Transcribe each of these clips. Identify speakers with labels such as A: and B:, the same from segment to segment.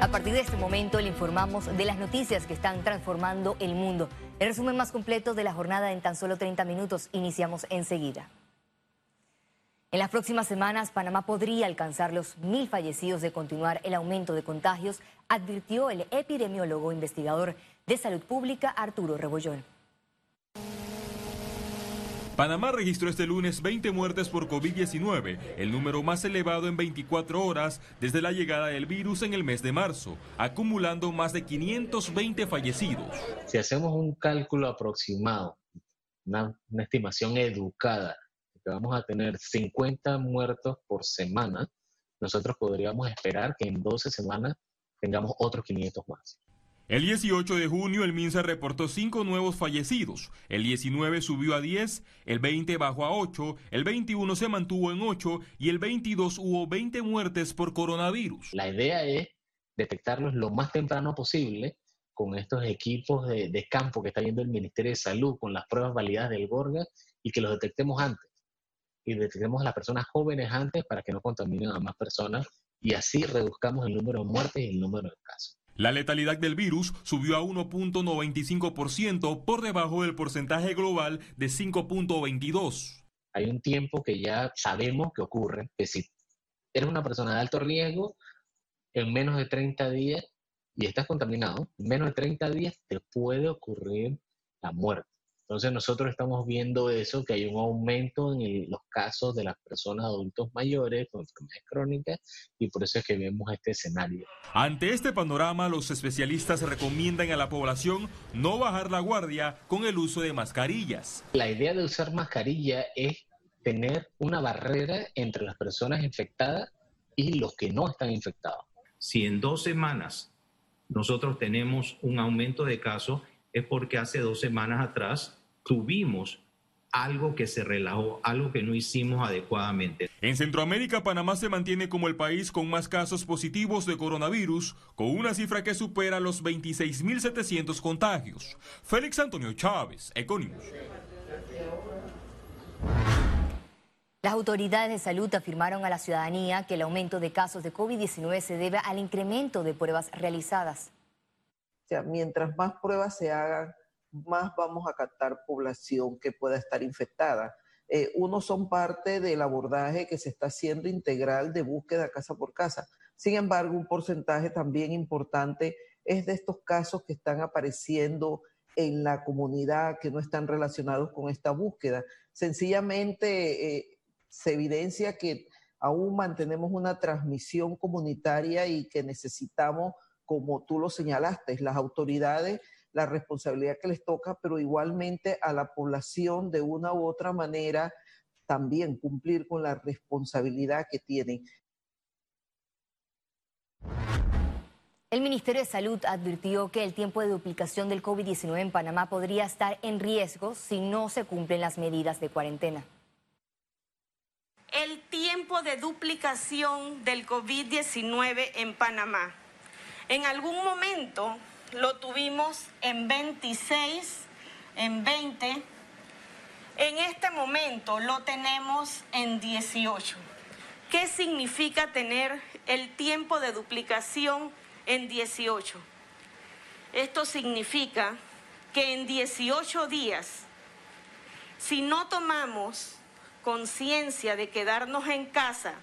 A: A partir de este momento le informamos de las noticias que están transformando el mundo. El resumen más completo de la jornada en tan solo 30 minutos. Iniciamos enseguida. En las próximas semanas, Panamá podría alcanzar los mil fallecidos de continuar el aumento de contagios, advirtió el epidemiólogo investigador de salud pública Arturo Rebollón.
B: Panamá registró este lunes 20 muertes por COVID-19, el número más elevado en 24 horas desde la llegada del virus en el mes de marzo, acumulando más de 520 fallecidos.
C: Si hacemos un cálculo aproximado, una, estimación educada, que vamos a tener 50 muertos por semana, nosotros podríamos esperar que en 12 semanas tengamos otros 500 más.
B: El 18 de junio el MINSA reportó cinco nuevos fallecidos, el 19 subió a 10, el 20 bajó a 8, el 21 se mantuvo en 8 y el 22 hubo 20 muertes por coronavirus.
C: La idea es detectarlos lo más temprano posible con estos equipos de, campo que está viendo el Ministerio de Salud, con las pruebas validadas del Gorga y que los detectemos antes. Y detectemos a las personas jóvenes antes para que no contaminen a más personas y así reduzcamos el número de muertes y el número de casos.
B: La letalidad del virus subió a 1.95% por debajo del porcentaje global de 5.22.
C: Hay un tiempo que ya sabemos que ocurre, que si eres una persona de alto riesgo, en menos de 30 días y estás contaminado, en menos de 30 días te puede ocurrir la muerte. Entonces nosotros estamos viendo eso, que hay un aumento en los casos de las personas adultos mayores con enfermedades crónicas y por eso es que vemos este escenario.
B: Ante este panorama, los especialistas recomiendan a la población no bajar la guardia con el uso de mascarillas.
C: La idea de usar mascarilla es tener una barrera entre las personas infectadas y los que no están infectados.
D: Si en dos semanas nosotros tenemos un aumento de casos, es porque hace dos semanas atrás tuvimos algo que se relajó, algo que no hicimos adecuadamente.
B: En Centroamérica, Panamá se mantiene como el país con más casos positivos de coronavirus, con una cifra que supera los 26.700 contagios. Félix Antonio Chávez, Econimus.
A: Las autoridades de salud afirmaron a la ciudadanía que el aumento de casos de COVID-19 se debe al incremento de pruebas realizadas.
E: O sea, mientras más pruebas se hagan, más vamos a captar población que pueda estar infectada. Eh, son parte del abordaje que se está haciendo integral de búsqueda casa por casa. Sin embargo, un porcentaje también importante es de estos casos que están apareciendo en la comunidad que no están relacionados con esta búsqueda. Sencillamente eh, se evidencia que aún mantenemos una transmisión comunitaria y que necesitamos, como tú lo señalaste, las autoridades la responsabilidad que les toca, pero igualmente a la población de una u otra manera también cumplir con la responsabilidad que tienen.
A: El Ministerio de Salud advirtió que el tiempo de duplicación del COVID-19 en Panamá podría estar en riesgo si no se cumplen las medidas de cuarentena.
F: El tiempo de duplicación del COVID-19 en Panamá. En algún momento lo tuvimos en 26, en 20. En este momento lo tenemos en 18. ¿Qué significa tener el tiempo de duplicación en 18? Esto significa que en 18 días, si no tomamos conciencia de quedarnos en casa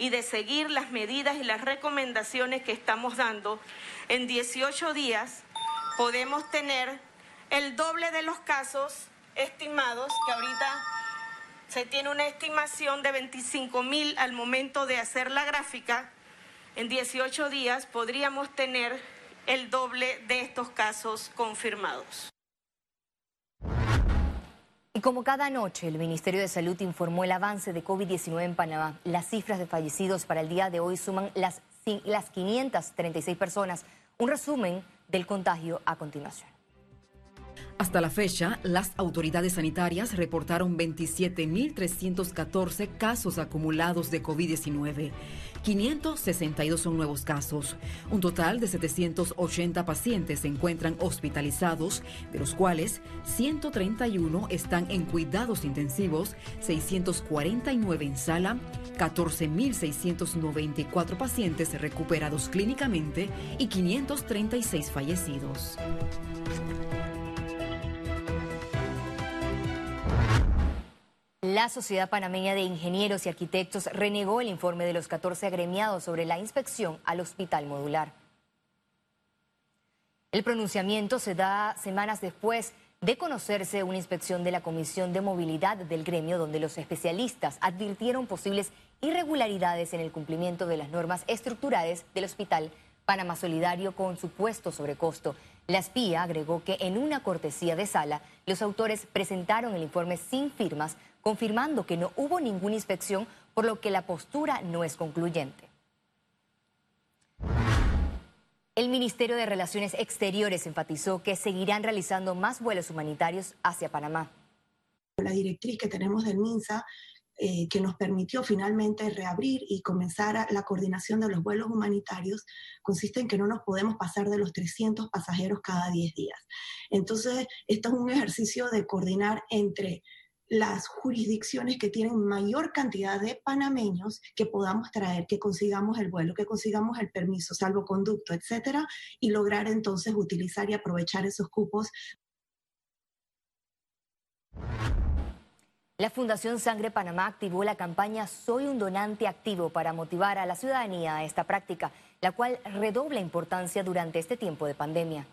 F: y de seguir las medidas y las recomendaciones que estamos dando, en 18 días podemos tener el doble de los casos estimados, que ahorita se tiene una estimación de 25 mil al momento de hacer la gráfica. En 18 días podríamos tener el doble de estos casos confirmados.
A: Y como cada noche, el Ministerio de Salud informó el avance de COVID-19 en Panamá. Las cifras de fallecidos para el día de hoy suman las, las 536 personas un resumen del contagio a continuación.
G: Hasta la fecha, las autoridades sanitarias reportaron 27.314 casos acumulados de COVID-19. 562 son nuevos casos. Un total de 780 pacientes se encuentran hospitalizados, de los cuales 131 están en cuidados intensivos, 649 en sala, 14.694 pacientes recuperados clínicamente y 536 fallecidos.
A: La Sociedad Panameña de Ingenieros y Arquitectos renegó el informe de los 14 agremiados sobre la inspección al hospital modular. El pronunciamiento se da semanas después de conocerse una inspección de la Comisión de Movilidad del gremio donde los especialistas advirtieron posibles irregularidades en el cumplimiento de las normas estructurales del Hospital Panamá Solidario con supuesto sobrecosto. La espía agregó que en una cortesía de sala los autores presentaron el informe sin firmas confirmando que no hubo ninguna inspección, por lo que la postura no es concluyente. El Ministerio de Relaciones Exteriores enfatizó que seguirán realizando más vuelos humanitarios hacia Panamá.
H: La directriz que tenemos del MINSA eh, que nos permitió finalmente reabrir y comenzar la coordinación de los vuelos humanitarios consiste en que no nos podemos pasar de los 300 pasajeros cada 10 días. Entonces, esto es un ejercicio de coordinar entre las jurisdicciones que tienen mayor cantidad de panameños que podamos traer, que consigamos el vuelo, que consigamos el permiso, salvoconducto, etcétera, y lograr entonces utilizar y aprovechar esos cupos.
A: La Fundación Sangre Panamá activó la campaña Soy un donante activo para motivar a la ciudadanía a esta práctica, la cual redobla importancia durante este tiempo de pandemia.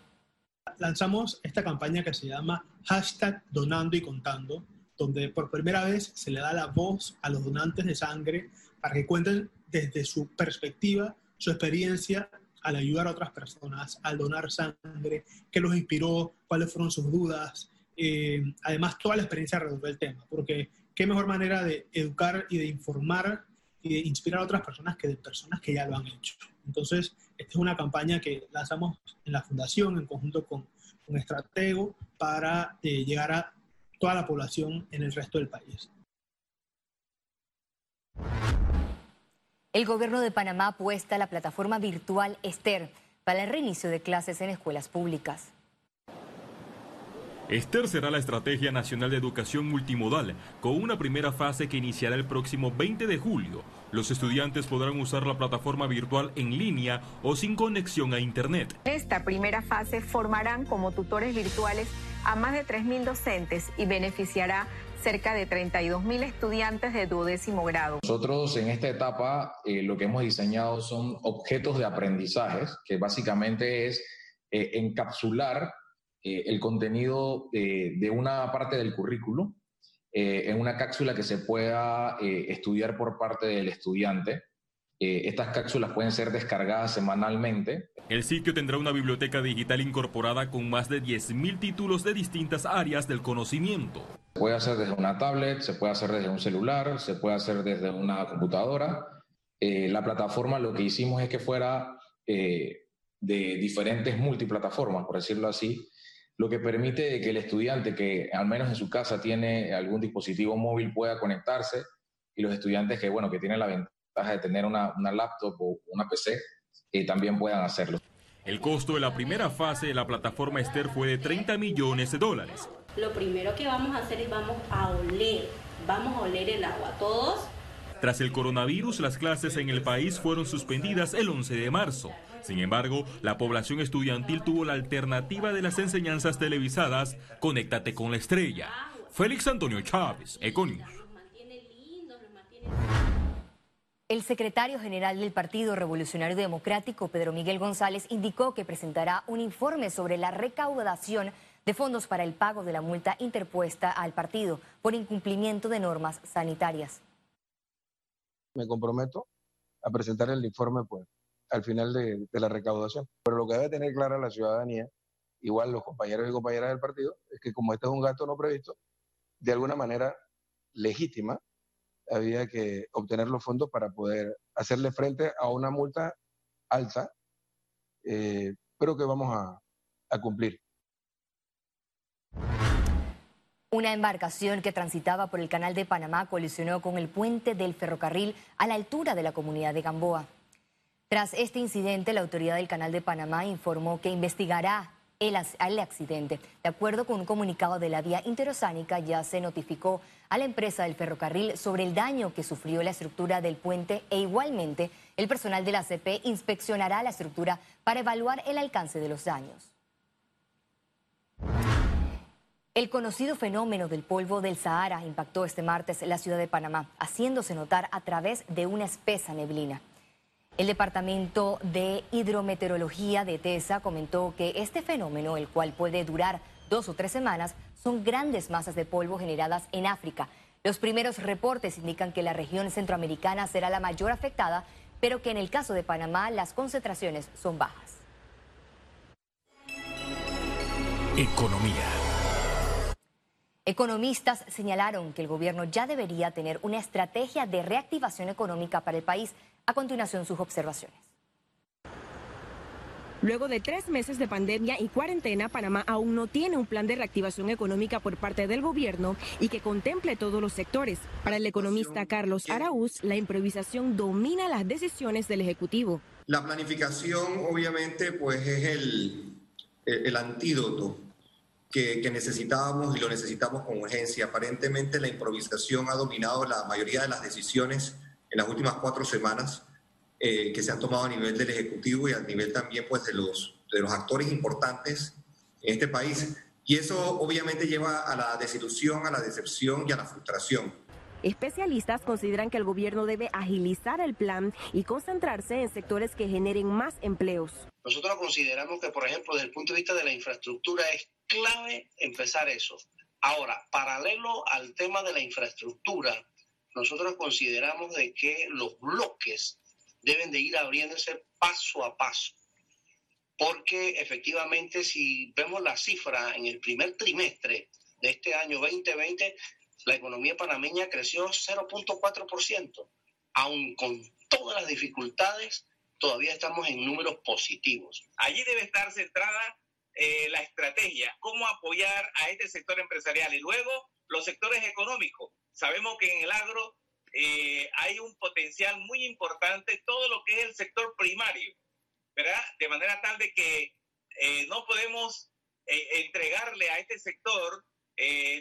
I: Lanzamos esta campaña que se llama hashtag donando y contando, donde por primera vez se le da la voz a los donantes de sangre para que cuenten desde su perspectiva, su experiencia al ayudar a otras personas, al donar sangre, qué los inspiró, cuáles fueron sus dudas, eh, además toda la experiencia alrededor del tema, porque qué mejor manera de educar y de informar y de inspirar a otras personas que de personas que ya lo han hecho. Entonces, esta es una campaña que lanzamos en la Fundación en conjunto con un estratego para eh, llegar a toda la población en el resto del país.
A: El gobierno de Panamá apuesta la plataforma virtual Esther para el reinicio de clases en escuelas públicas.
B: Esther será la Estrategia Nacional de Educación Multimodal, con una primera fase que iniciará el próximo 20 de julio. Los estudiantes podrán usar la plataforma virtual en línea o sin conexión a Internet.
J: Esta primera fase formarán como tutores virtuales a más de 3.000 docentes y beneficiará cerca de 32.000 estudiantes de duodécimo grado.
K: Nosotros en esta etapa eh, lo que hemos diseñado son objetos de aprendizajes, que básicamente es eh, encapsular eh, el contenido de una parte del currículo en una cápsula que se pueda estudiar por parte del estudiante eh, estas cápsulas pueden ser descargadas semanalmente.
B: El sitio tendrá una biblioteca digital incorporada con más de 10.000 títulos de distintas áreas del conocimiento.
K: Se puede hacer desde una tablet, se puede hacer desde un celular, se puede hacer desde una computadora. Eh, la plataforma lo que hicimos es que fuera eh, de diferentes multiplataformas, por decirlo así, lo que permite que el estudiante que al menos en su casa tiene algún dispositivo móvil pueda conectarse y los estudiantes que, bueno, que tienen la ventaja de tener una, laptop o una PC, y también puedan hacerlo.
B: El costo de la primera fase de la plataforma Esther fue de 30 millones de dólares.
L: Lo primero que vamos a hacer es vamos a oler, vamos a oler el agua, todos.
B: Tras el coronavirus, las clases en el país fueron suspendidas el 11 de marzo. Sin embargo, la población estudiantil tuvo la alternativa de las enseñanzas televisadas Conéctate con la estrella. Félix Antonio Chávez, Econius.
A: El secretario general del Partido Revolucionario Democrático, Pedro Miguel González, indicó que presentará un informe sobre la recaudación de fondos para el pago de la multa interpuesta al partido por incumplimiento de normas sanitarias.
M: Me comprometo a presentar el informe pues, al final de, de la recaudación. Pero lo que debe tener clara la ciudadanía, igual los compañeros y compañeras del partido, es que como este es un gasto no previsto, de alguna manera legítima, había que obtener los fondos para poder hacerle frente a una multa alta, eh, pero que vamos a, a cumplir.
A: Una embarcación que transitaba por el canal de Panamá colisionó con el puente del ferrocarril a la altura de la comunidad de Gamboa. Tras este incidente, la autoridad del canal de Panamá informó que investigará el, accidente. De acuerdo con un comunicado de la vía interoceánica, ya se notificó a la empresa del ferrocarril sobre el daño que sufrió la estructura del puente e igualmente el personal de la CP inspeccionará la estructura para evaluar el alcance de los daños. El conocido fenómeno del polvo del Sahara impactó este martes la ciudad de Panamá, haciéndose notar a través de una espesa neblina. El Departamento de Hidrometeorología de TESA comentó que este fenómeno, el cual puede durar dos o tres semanas, son grandes masas de polvo generadas en África. Los primeros reportes indican que la región centroamericana será la mayor afectada, pero que en el caso de Panamá las concentraciones son bajas.
N: Economía.
A: Economistas señalaron que el gobierno ya debería tener una estrategia de reactivación económica para el país. A continuación, sus observaciones.
O: Luego de tres meses de pandemia y cuarentena, Panamá aún no tiene un plan de reactivación económica por parte del gobierno y que contemple todos los sectores. Para el economista Carlos Araúz, la improvisación domina las decisiones del Ejecutivo.
P: La planificación, obviamente, pues es el, el antídoto que, necesitábamos y lo necesitamos con urgencia. Aparentemente la improvisación ha dominado la mayoría de las decisiones en las últimas cuatro semanas eh, que se han tomado a nivel del Ejecutivo y a nivel también pues, de, los, de los actores importantes en este país. Y eso obviamente lleva a la desilusión, a la decepción y a la frustración.
O: Especialistas consideran que el gobierno debe agilizar el plan y concentrarse en sectores que generen más empleos.
Q: Nosotros consideramos que, por ejemplo, desde el punto de vista de la infraestructura es clave empezar eso. Ahora, paralelo al tema de la infraestructura, nosotros consideramos de que los bloques deben de ir abriéndose paso a paso. Porque efectivamente si vemos la cifra en el primer trimestre de este año 2020, la economía panameña creció 0.4%. Aun con todas las dificultades, todavía estamos en números positivos.
R: Allí debe estar centrada eh, la estrategia, cómo apoyar a este sector empresarial y luego los sectores económicos. Sabemos que en el agro eh, hay un potencial muy importante, todo lo que es el sector primario, ¿verdad? De manera tal de que eh, no podemos entregarle a este sector,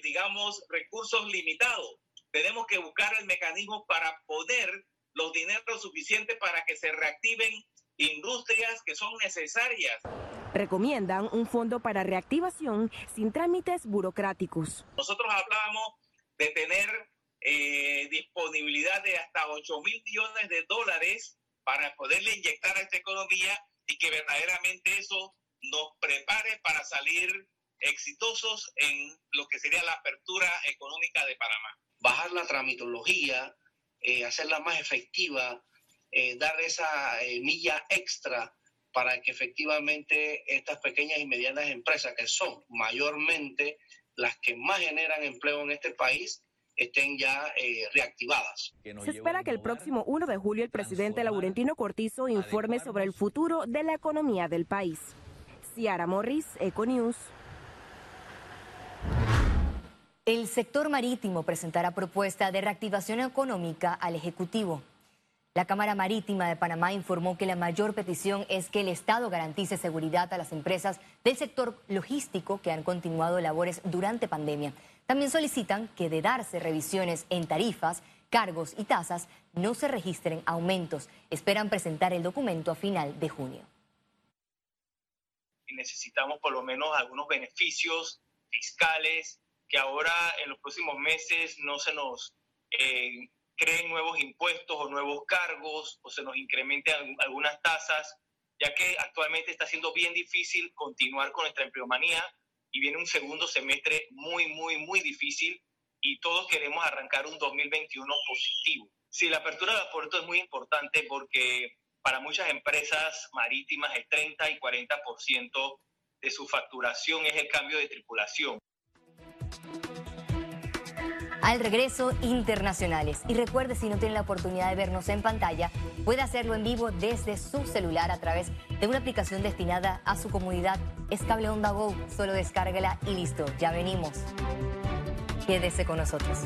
R: digamos, recursos limitados. Tenemos que buscar el mecanismo para poner los dineros suficientes para que se reactiven industrias que son necesarias.
O: Recomiendan un fondo para reactivación sin trámites burocráticos.
R: Nosotros hablábamos de tener eh, disponibilidad de hasta 8 mil millones de dólares para poderle inyectar a esta economía y que verdaderamente eso nos prepare para salir exitosos en lo que sería la apertura económica de Panamá.
Q: Bajar la tramitología, eh, hacerla más efectiva, eh, dar esa eh, milla extra para que efectivamente estas pequeñas y medianas empresas, que son mayormente las que más generan empleo en este país, estén ya reactivadas.
O: Se espera que el próximo 1 de julio el presidente Laurentino Cortizo informe sobre el futuro de la economía del país. Ciara Morris, Econews.
A: El sector marítimo presentará propuesta de reactivación económica al Ejecutivo. La Cámara Marítima de Panamá informó que la mayor petición es que el Estado garantice seguridad a las empresas del sector logístico que han continuado labores durante pandemia. También solicitan que de darse revisiones en tarifas, cargos y tasas, no se registren aumentos. Esperan presentar el documento a final de junio.
R: necesitamos por lo menos algunos beneficios fiscales que ahora en los próximos meses no se nos eh, creen nuevos impuestos o nuevos cargos o se nos incrementen algunas tasas, ya que actualmente está siendo bien difícil continuar con nuestra empleomanía y viene un segundo semestre muy, muy, muy difícil y todos queremos arrancar un 2021 positivo. Sí, la apertura de puertos es muy importante porque para muchas empresas marítimas el 30 y 40% de su facturación es el cambio de tripulación.
A: Al regreso, internacionales. Y recuerde, si no tiene la oportunidad de vernos en pantalla, puede hacerlo en vivo desde su celular a través de una aplicación destinada a su comunidad. Es Cable Onda Go. Solo descárgala y listo. Ya venimos. Quédese con nosotros.